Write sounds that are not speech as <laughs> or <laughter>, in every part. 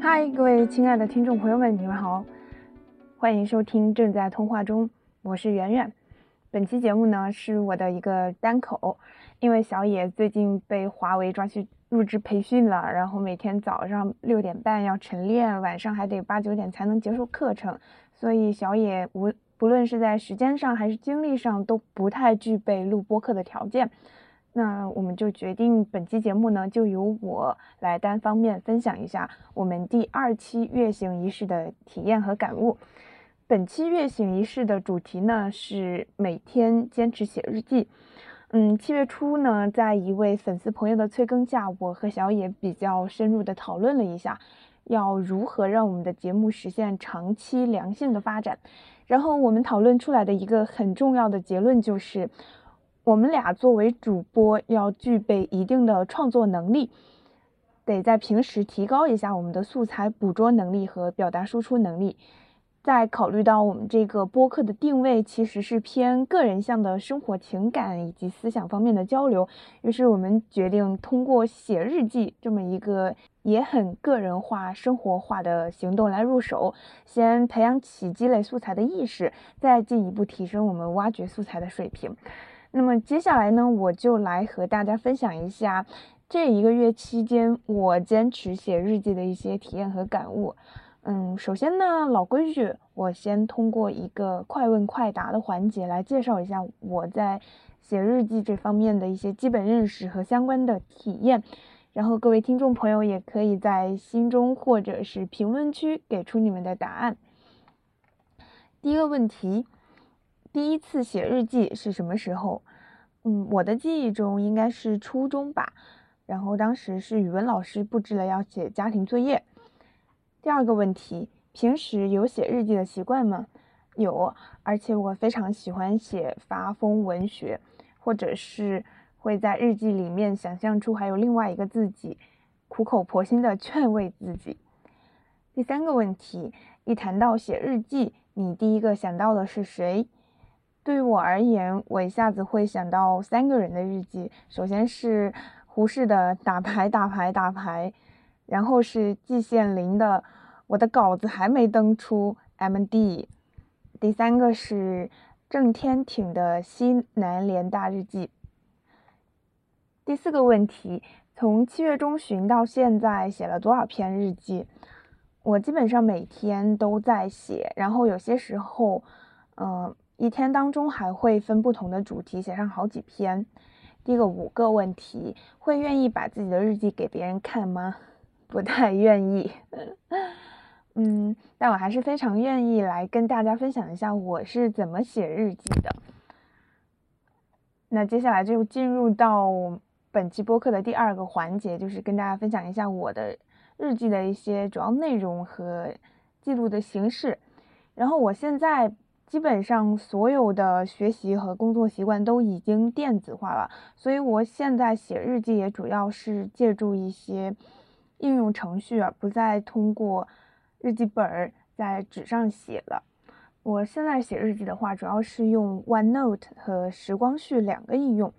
嗨，各位亲爱的听众朋友们，你们好，欢迎收听正在通话中，我是圆圆。本期节目呢是我的一个单口，因为小野最近被华为抓去入职培训了，然后每天早上六点半要晨练，晚上还得八九点才能结束课程，所以小野无不论是在时间上还是精力上都不太具备录播课的条件。那我们就决定本期节目呢，就由我来单方面分享一下我们第二期月醒仪式的体验和感悟。本期月醒仪式的主题呢是每天坚持写日记。嗯，七月初呢，在一位粉丝朋友的催更下，我和小野比较深入的讨论了一下，要如何让我们的节目实现长期良性的发展。然后我们讨论出来的一个很重要的结论就是。我们俩作为主播，要具备一定的创作能力，得在平时提高一下我们的素材捕捉能力和表达输出能力。再考虑到我们这个播客的定位其实是偏个人向的生活情感以及思想方面的交流，于是我们决定通过写日记这么一个也很个人化、生活化的行动来入手，先培养起积累素材的意识，再进一步提升我们挖掘素材的水平。那么接下来呢，我就来和大家分享一下这一个月期间我坚持写日记的一些体验和感悟。嗯，首先呢，老规矩，我先通过一个快问快答的环节来介绍一下我在写日记这方面的一些基本认识和相关的体验，然后各位听众朋友也可以在心中或者是评论区给出你们的答案。第一个问题。第一次写日记是什么时候？嗯，我的记忆中应该是初中吧。然后当时是语文老师布置了要写家庭作业。第二个问题，平时有写日记的习惯吗？有，而且我非常喜欢写发疯文学，或者是会在日记里面想象出还有另外一个自己，苦口婆心的劝慰自己。第三个问题，一谈到写日记，你第一个想到的是谁？对于我而言，我一下子会想到三个人的日记。首先是胡适的“打牌打牌打牌”，然后是季羡林的“我的稿子还没登出 ”，M.D。第三个是郑天挺的《西南联大日记》。第四个问题，从七月中旬到现在写了多少篇日记？我基本上每天都在写，然后有些时候，嗯。一天当中还会分不同的主题写上好几篇。第一个五个问题，会愿意把自己的日记给别人看吗？不太愿意。<laughs> 嗯，但我还是非常愿意来跟大家分享一下我是怎么写日记的。那接下来就进入到本期播客的第二个环节，就是跟大家分享一下我的日记的一些主要内容和记录的形式。然后我现在。基本上所有的学习和工作习惯都已经电子化了，所以我现在写日记也主要是借助一些应用程序，不再通过日记本在纸上写了。我现在写日记的话，主要是用 OneNote 和时光序两个应用，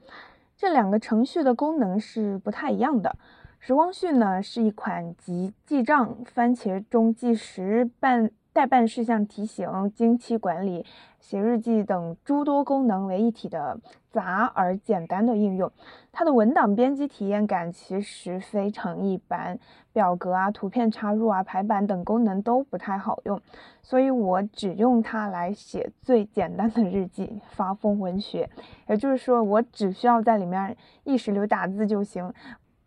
这两个程序的功能是不太一样的。时光序呢是一款集记账、番茄钟计时、办代办事项提醒、经期管理、写日记等诸多功能为一体的杂而简单的应用。它的文档编辑体验感其实非常一般，表格啊、图片插入啊、排版等功能都不太好用，所以我只用它来写最简单的日记——发疯文学。也就是说，我只需要在里面意识流打字就行。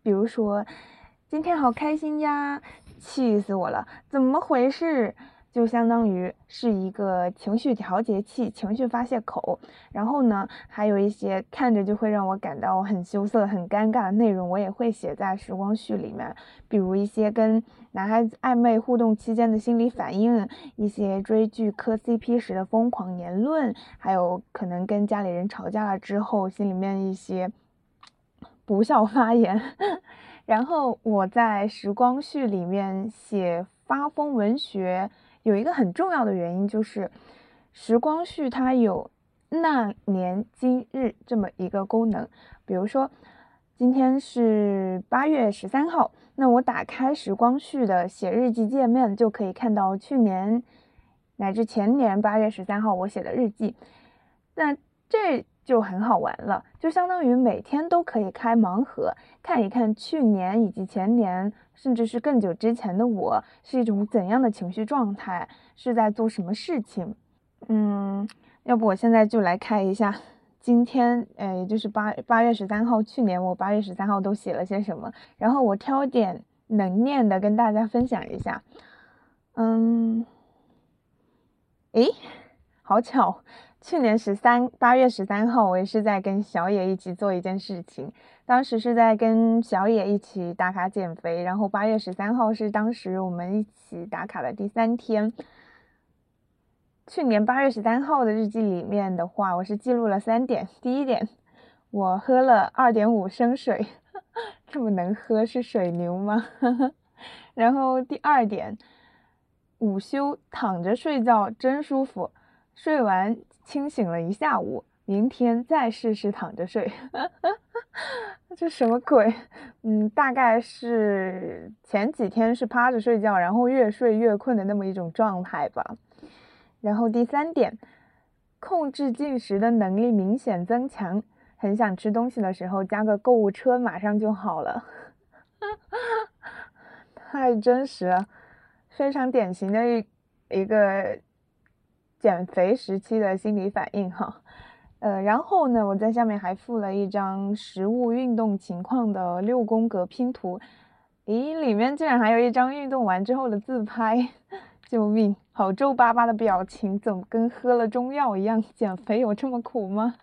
比如说，今天好开心呀，气死我了，怎么回事？就相当于是一个情绪调节器、情绪发泄口，然后呢，还有一些看着就会让我感到很羞涩、很尴尬的内容，我也会写在时光序里面。比如一些跟男孩子暧昧互动期间的心理反应，一些追剧磕 CP 时的疯狂言论，还有可能跟家里人吵架了之后心里面一些不孝发言。<laughs> 然后我在时光序里面写发疯文学。有一个很重要的原因就是，时光序它有那年今日这么一个功能，比如说今天是八月十三号，那我打开时光序的写日记界面，就可以看到去年乃至前年八月十三号我写的日记。那这就很好玩了，就相当于每天都可以开盲盒，看一看去年以及前年，甚至是更久之前的我是一种怎样的情绪状态，是在做什么事情。嗯，要不我现在就来开一下今天，呃，也就是八八月十三号，去年我八月十三号都写了些什么，然后我挑点能念的跟大家分享一下。嗯，诶，好巧。去年十三八月十三号，我也是在跟小野一起做一件事情。当时是在跟小野一起打卡减肥，然后八月十三号是当时我们一起打卡的第三天。去年八月十三号的日记里面的话，我是记录了三点。第一点，我喝了二点五升水，<laughs> 这么能喝是水牛吗？<laughs> 然后第二点，午休躺着睡觉真舒服，睡完。清醒了一下午，明天再试试躺着睡，<laughs> 这什么鬼？嗯，大概是前几天是趴着睡觉，然后越睡越困的那么一种状态吧。然后第三点，控制进食的能力明显增强，很想吃东西的时候加个购物车，马上就好了。<laughs> 太真实了，非常典型的一一个。减肥时期的心理反应哈，呃，然后呢，我在下面还附了一张食物运动情况的六宫格拼图，咦，里面竟然还有一张运动完之后的自拍，<laughs> 救命！好皱巴巴的表情，怎么跟喝了中药一样？减肥有这么苦吗？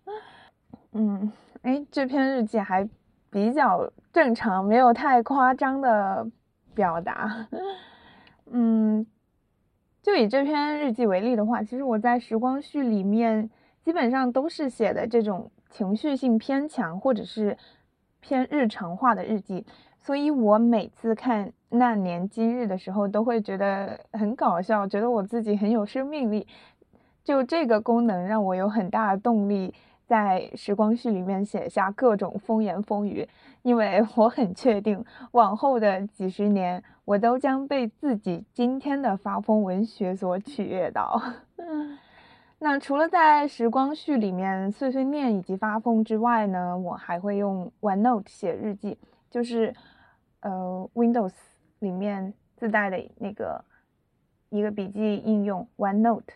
<laughs> 嗯，哎，这篇日记还比较正常，没有太夸张的表达，<laughs> 嗯。就以这篇日记为例的话，其实我在时光序里面基本上都是写的这种情绪性偏强或者是偏日常化的日记，所以我每次看那年今日的时候都会觉得很搞笑，觉得我自己很有生命力。就这个功能让我有很大的动力。在时光序里面写下各种风言风语，因为我很确定，往后的几十年，我都将被自己今天的发疯文学所取悦到。<laughs> 那除了在时光序里面碎碎念以及发疯之外呢，我还会用 OneNote 写日记，就是呃 Windows 里面自带的那个一个笔记应用 OneNote，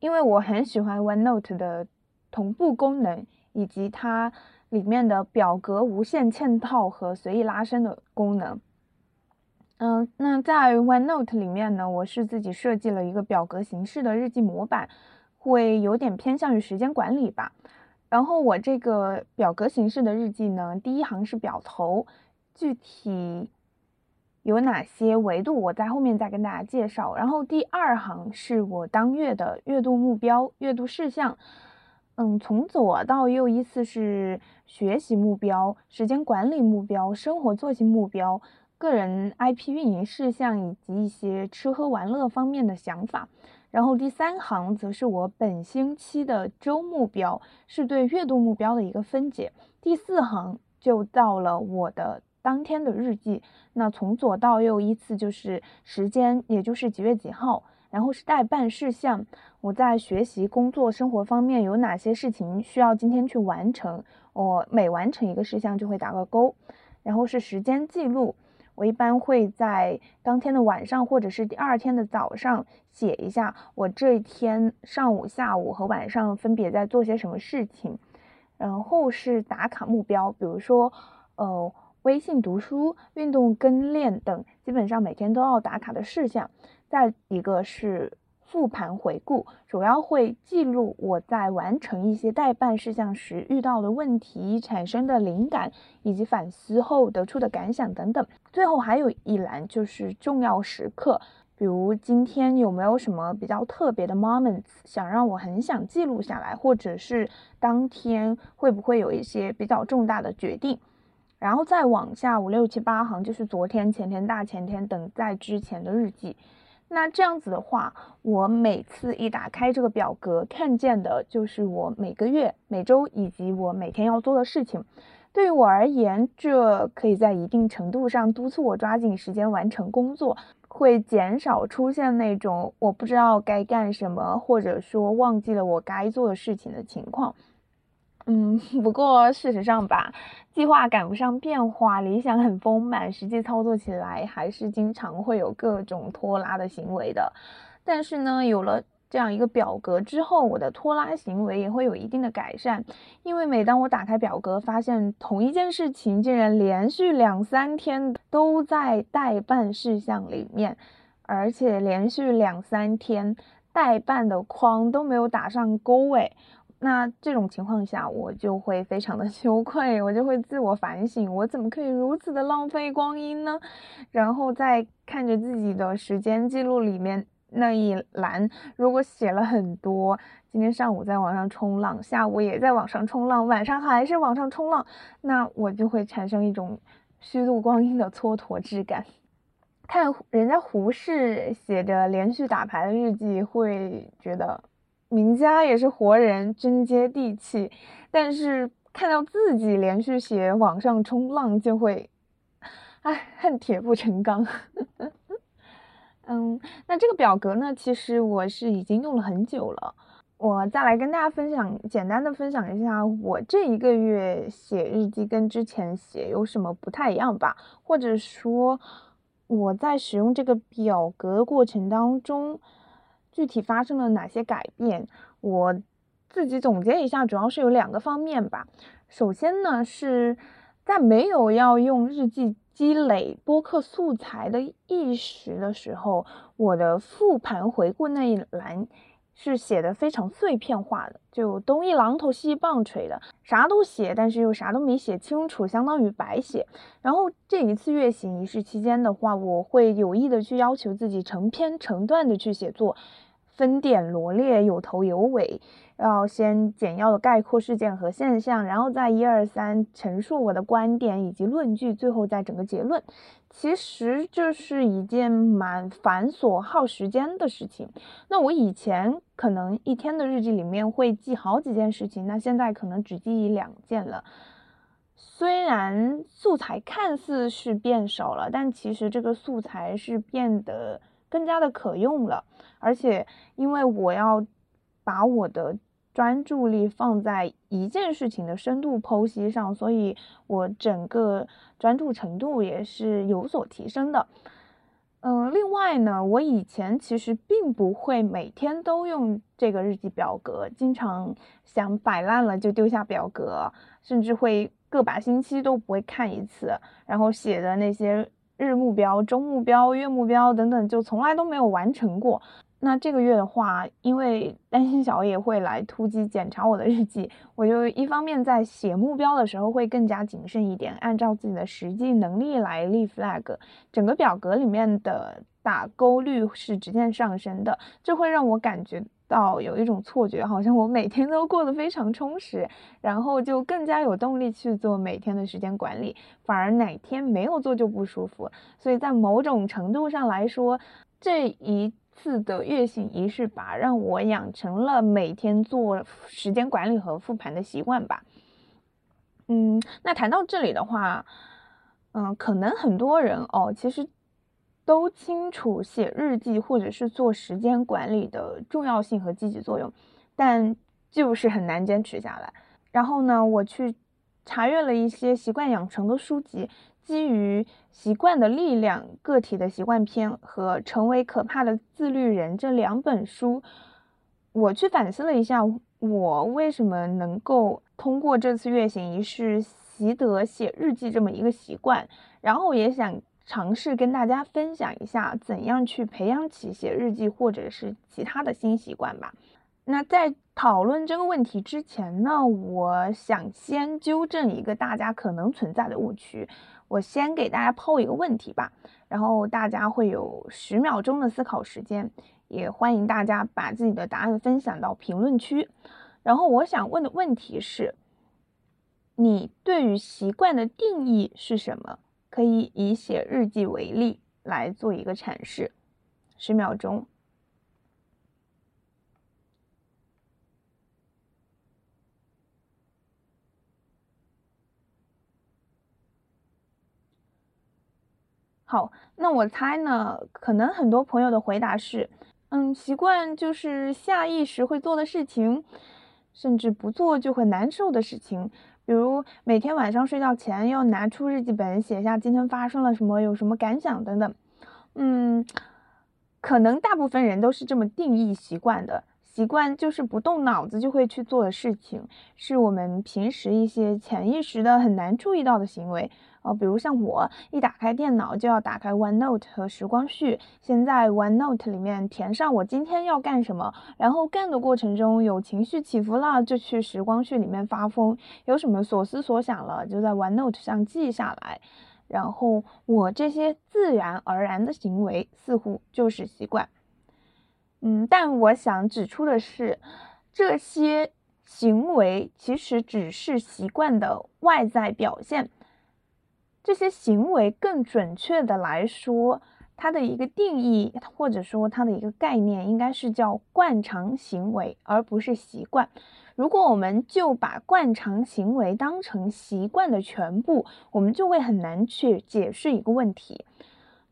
因为我很喜欢 OneNote 的。同步功能以及它里面的表格无限嵌套和随意拉伸的功能。嗯，那在 OneNote 里面呢，我是自己设计了一个表格形式的日记模板，会有点偏向于时间管理吧。然后我这个表格形式的日记呢，第一行是表头，具体有哪些维度，我在后面再跟大家介绍。然后第二行是我当月的月度目标、月度事项。嗯，从左到右依次是学习目标、时间管理目标、生活作息目标、个人 IP 运营事项以及一些吃喝玩乐方面的想法。然后第三行则是我本星期的周目标，是对月度目标的一个分解。第四行就到了我的当天的日记，那从左到右依次就是时间，也就是几月几号。然后是待办事项，我在学习、工作、生活方面有哪些事情需要今天去完成？我每完成一个事项就会打个勾。然后是时间记录，我一般会在当天的晚上或者是第二天的早上写一下我这一天上午、下午和晚上分别在做些什么事情。然后是打卡目标，比如说，呃，微信读书、运动跟练等，基本上每天都要打卡的事项。再一个是复盘回顾，主要会记录我在完成一些代办事项时遇到的问题、产生的灵感以及反思后得出的感想等等。最后还有一栏就是重要时刻，比如今天有没有什么比较特别的 moments 想让我很想记录下来，或者是当天会不会有一些比较重大的决定。然后再往下五六七八行就是昨天、前天、大前天等在之前的日记。那这样子的话，我每次一打开这个表格，看见的就是我每个月、每周以及我每天要做的事情。对于我而言，这可以在一定程度上督促我抓紧时间完成工作，会减少出现那种我不知道该干什么，或者说忘记了我该做的事情的情况。嗯，<laughs> 不过事实上吧，计划赶不上变化，理想很丰满，实际操作起来还是经常会有各种拖拉的行为的。但是呢，有了这样一个表格之后，我的拖拉行为也会有一定的改善。因为每当我打开表格，发现同一件事情竟然连续两三天都在待办事项里面，而且连续两三天待办的框都没有打上勾诶。那这种情况下，我就会非常的 <laughs> 羞愧，我就会自我反省，我怎么可以如此的浪费光阴呢？然后再看着自己的时间记录里面那一栏，如果写了很多，今天上午在网上冲浪，下午也在网上冲浪，晚上还是网上冲浪，那我就会产生一种虚度光阴的蹉跎之感。看人家胡适写着连续打牌的日记，会觉得。名家也是活人，真接地气。但是看到自己连续写网上冲浪，就会，唉，恨铁不成钢。<laughs> 嗯，那这个表格呢，其实我是已经用了很久了。我再来跟大家分享，简单的分享一下我这一个月写日记跟之前写有什么不太一样吧，或者说我在使用这个表格过程当中。具体发生了哪些改变？我自己总结一下，主要是有两个方面吧。首先呢，是在没有要用日记积累播客素材的意识的时候，我的复盘回顾那一栏。是写的非常碎片化的，就东一榔头西一棒槌的，啥都写，但是又啥都没写清楚，相当于白写。然后这一次月行仪式期间的话，我会有意的去要求自己成篇成段的去写作，分点罗列，有头有尾。要先简要的概括事件和现象，然后再一二三陈述我的观点以及论据，最后再整个结论。其实这是一件蛮繁琐耗时间的事情。那我以前可能一天的日记里面会记好几件事情，那现在可能只记一两件了。虽然素材看似是变少了，但其实这个素材是变得更加的可用了。而且因为我要把我的专注力放在一件事情的深度剖析上，所以我整个专注程度也是有所提升的。嗯，另外呢，我以前其实并不会每天都用这个日记表格，经常想摆烂了就丢下表格，甚至会个把星期都不会看一次，然后写的那些日目标、周目标、月目标等等，就从来都没有完成过。那这个月的话，因为担心小野会来突击检查我的日记，我就一方面在写目标的时候会更加谨慎一点，按照自己的实际能力来立 flag。整个表格里面的打勾率是直线上升的，这会让我感觉到有一种错觉，好像我每天都过得非常充实，然后就更加有动力去做每天的时间管理，反而哪天没有做就不舒服。所以在某种程度上来说，这一。次的月醒仪式吧，让我养成了每天做时间管理和复盘的习惯吧。嗯，那谈到这里的话，嗯，可能很多人哦，其实都清楚写日记或者是做时间管理的重要性和积极作用，但就是很难坚持下来。然后呢，我去查阅了一些习惯养成的书籍。基于习惯的力量、个体的习惯篇和成为可怕的自律人这两本书，我去反思了一下，我为什么能够通过这次月行仪式习得写日记这么一个习惯，然后也想尝试跟大家分享一下怎样去培养起写日记或者是其他的新习惯吧。那在讨论这个问题之前呢，我想先纠正一个大家可能存在的误区。我先给大家抛一个问题吧，然后大家会有十秒钟的思考时间，也欢迎大家把自己的答案分享到评论区。然后我想问的问题是：你对于习惯的定义是什么？可以以写日记为例来做一个阐释。十秒钟。好，那我猜呢，可能很多朋友的回答是，嗯，习惯就是下意识会做的事情，甚至不做就很难受的事情，比如每天晚上睡觉前要拿出日记本写下今天发生了什么，有什么感想等等。嗯，可能大部分人都是这么定义习惯的，习惯就是不动脑子就会去做的事情，是我们平时一些潜意识的很难注意到的行为。哦，比如像我一打开电脑就要打开 OneNote 和时光序，先在 OneNote 里面填上我今天要干什么，然后干的过程中有情绪起伏了，就去时光序里面发疯；有什么所思所想了，就在 OneNote 上记下来。然后我这些自然而然的行为似乎就是习惯。嗯，但我想指出的是，这些行为其实只是习惯的外在表现。这些行为，更准确的来说，它的一个定义或者说它的一个概念，应该是叫惯常行为，而不是习惯。如果我们就把惯常行为当成习惯的全部，我们就会很难去解释一个问题。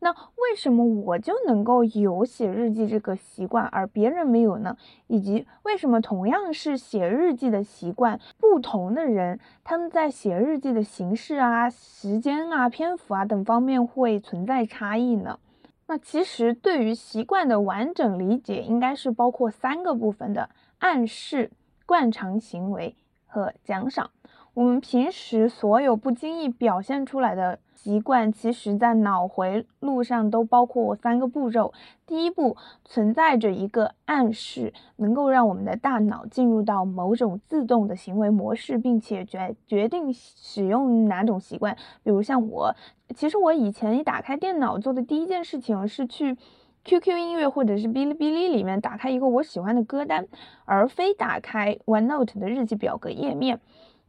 那为什么我就能够有写日记这个习惯，而别人没有呢？以及为什么同样是写日记的习惯，不同的人他们在写日记的形式啊、时间啊、篇幅啊等方面会存在差异呢？那其实对于习惯的完整理解，应该是包括三个部分的：暗示、惯常行为和奖赏。我们平时所有不经意表现出来的。习惯其实，在脑回路上都包括三个步骤。第一步存在着一个暗示，能够让我们的大脑进入到某种自动的行为模式，并且决决定使用哪种习惯。比如像我，其实我以前一打开电脑做的第一件事情是去 QQ 音乐或者是哔哩哔哩里面打开一个我喜欢的歌单，而非打开 OneNote 的日记表格页面。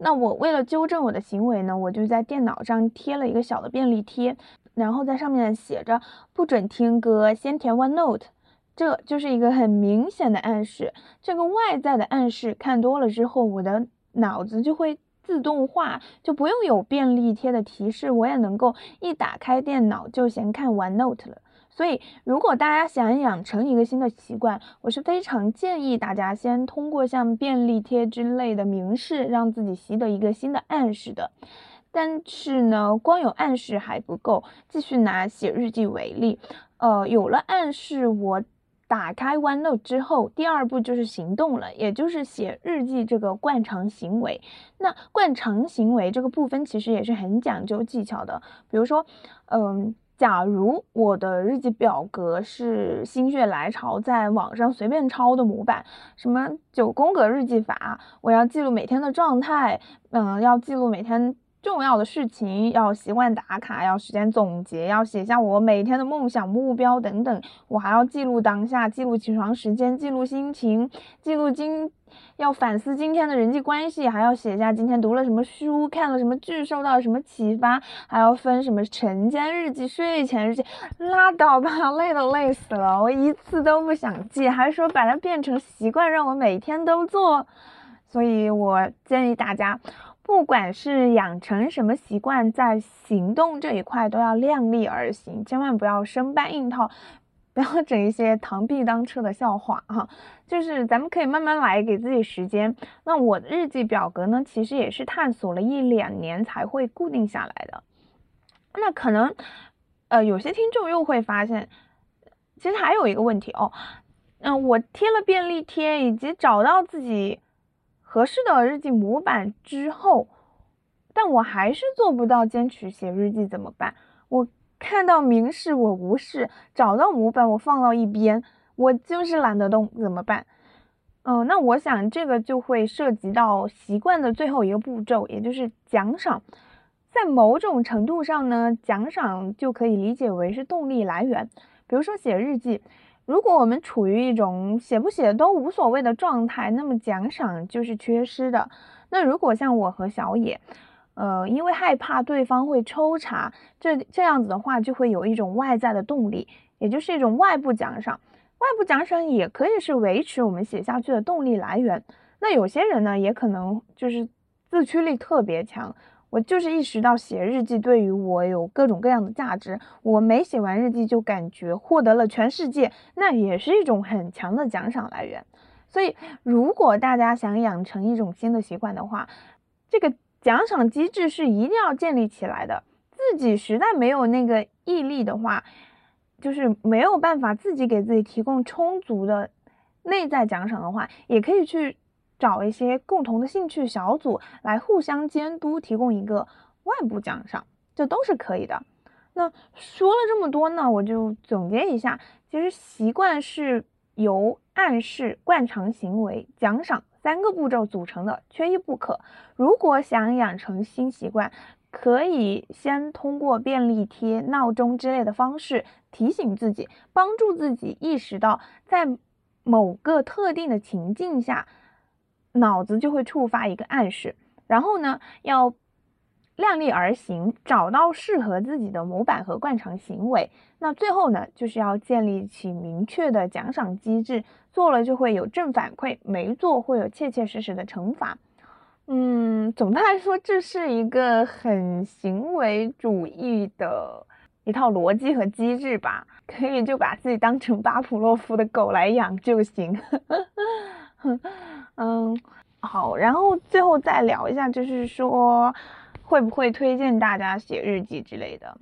那我为了纠正我的行为呢，我就在电脑上贴了一个小的便利贴，然后在上面写着“不准听歌，先填 OneNote”，这就是一个很明显的暗示。这个外在的暗示看多了之后，我的脑子就会自动化，就不用有便利贴的提示，我也能够一打开电脑就先看 OneNote 了。所以，如果大家想养成一个新的习惯，我是非常建议大家先通过像便利贴之类的明示，让自己习得一个新的暗示的。但是呢，光有暗示还不够。继续拿写日记为例，呃，有了暗示，我打开 OneNote 之后，第二步就是行动了，也就是写日记这个惯常行为。那惯常行为这个部分其实也是很讲究技巧的，比如说，嗯。假如我的日记表格是心血来潮在网上随便抄的模板，什么九宫格日记法，我要记录每天的状态，嗯，要记录每天重要的事情，要习惯打卡，要时间总结，要写下我每天的梦想目标等等，我还要记录当下，记录起床时间，记录心情，记录今。要反思今天的人际关系，还要写下今天读了什么书，看了什么剧，受到了什么启发，还要分什么晨间日记、睡前日记，拉倒吧，累都累死了，我一次都不想记，还说把它变成习惯，让我每天都做。所以我建议大家，不管是养成什么习惯，在行动这一块都要量力而行，千万不要生搬硬套。不要整一些螳臂当车的笑话哈，就是咱们可以慢慢来，给自己时间。那我的日记表格呢，其实也是探索了一两年才会固定下来的。那可能，呃，有些听众又会发现，其实还有一个问题哦，嗯，我贴了便利贴以及找到自己合适的日记模板之后，但我还是做不到坚持写日记，怎么办？我。看到明示我无视，找到模板我放到一边，我就是懒得动，怎么办？嗯，那我想这个就会涉及到习惯的最后一个步骤，也就是奖赏。在某种程度上呢，奖赏就可以理解为是动力来源。比如说写日记，如果我们处于一种写不写都无所谓的状态，那么奖赏就是缺失的。那如果像我和小野。呃，因为害怕对方会抽查，这这样子的话就会有一种外在的动力，也就是一种外部奖赏。外部奖赏也可以是维持我们写下去的动力来源。那有些人呢，也可能就是自驱力特别强。我就是意识到写日记对于我有各种各样的价值，我每写完日记就感觉获得了全世界，那也是一种很强的奖赏来源。所以，如果大家想养成一种新的习惯的话，这个奖赏机制是一定要建立起来的。自己实在没有那个毅力的话，就是没有办法自己给自己提供充足的内在奖赏的话，也可以去。找一些共同的兴趣小组来互相监督，提供一个外部奖赏，这都是可以的。那说了这么多呢，我就总结一下，其实习惯是由暗示、惯常行为、奖赏三个步骤组成的，缺一不可。如果想养成新习惯，可以先通过便利贴、闹钟之类的方式提醒自己，帮助自己意识到在某个特定的情境下。脑子就会触发一个暗示，然后呢，要量力而行，找到适合自己的模板和惯常行为。那最后呢，就是要建立起明确的奖赏机制，做了就会有正反馈，没做会有切切实实的惩罚。嗯，总的来说，这是一个很行为主义的一套逻辑和机制吧，可以就把自己当成巴甫洛夫的狗来养就行。<laughs> 嗯，好，然后最后再聊一下，就是说会不会推荐大家写日记之类的？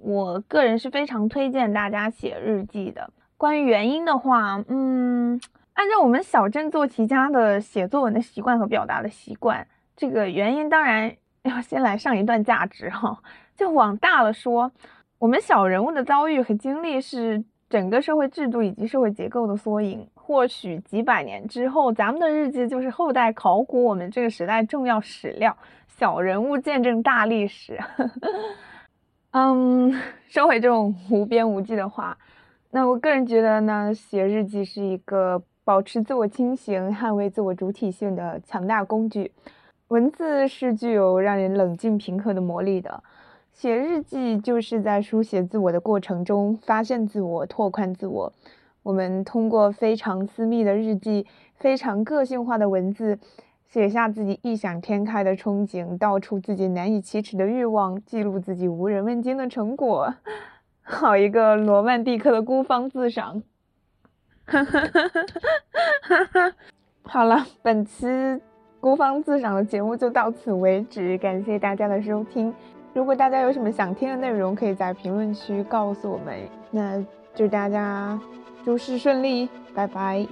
我个人是非常推荐大家写日记的。关于原因的话，嗯，按照我们小镇做题家的写作文的习惯和表达的习惯，这个原因当然要先来上一段价值哈。就往大了说，我们小人物的遭遇和经历是整个社会制度以及社会结构的缩影。或许几百年之后，咱们的日记就是后代考古我们这个时代重要史料。小人物见证大历史。<laughs> 嗯，<laughs> 收回这种无边无际的话，那我个人觉得呢，写日记是一个保持自我清醒、捍卫自我主体性的强大工具。文字是具有让人冷静平和的魔力的。写日记就是在书写自我的过程中，发现自我，拓宽自我。我们通过非常私密的日记，非常个性化的文字，写下自己异想天开的憧憬，道出自己难以启齿的欲望，记录自己无人问津的成果，<laughs> 好一个罗曼蒂克的孤芳自赏。<laughs> 好了，本期孤芳自赏的节目就到此为止，感谢大家的收听。如果大家有什么想听的内容，可以在评论区告诉我们。那祝大家。诸事顺利，拜拜。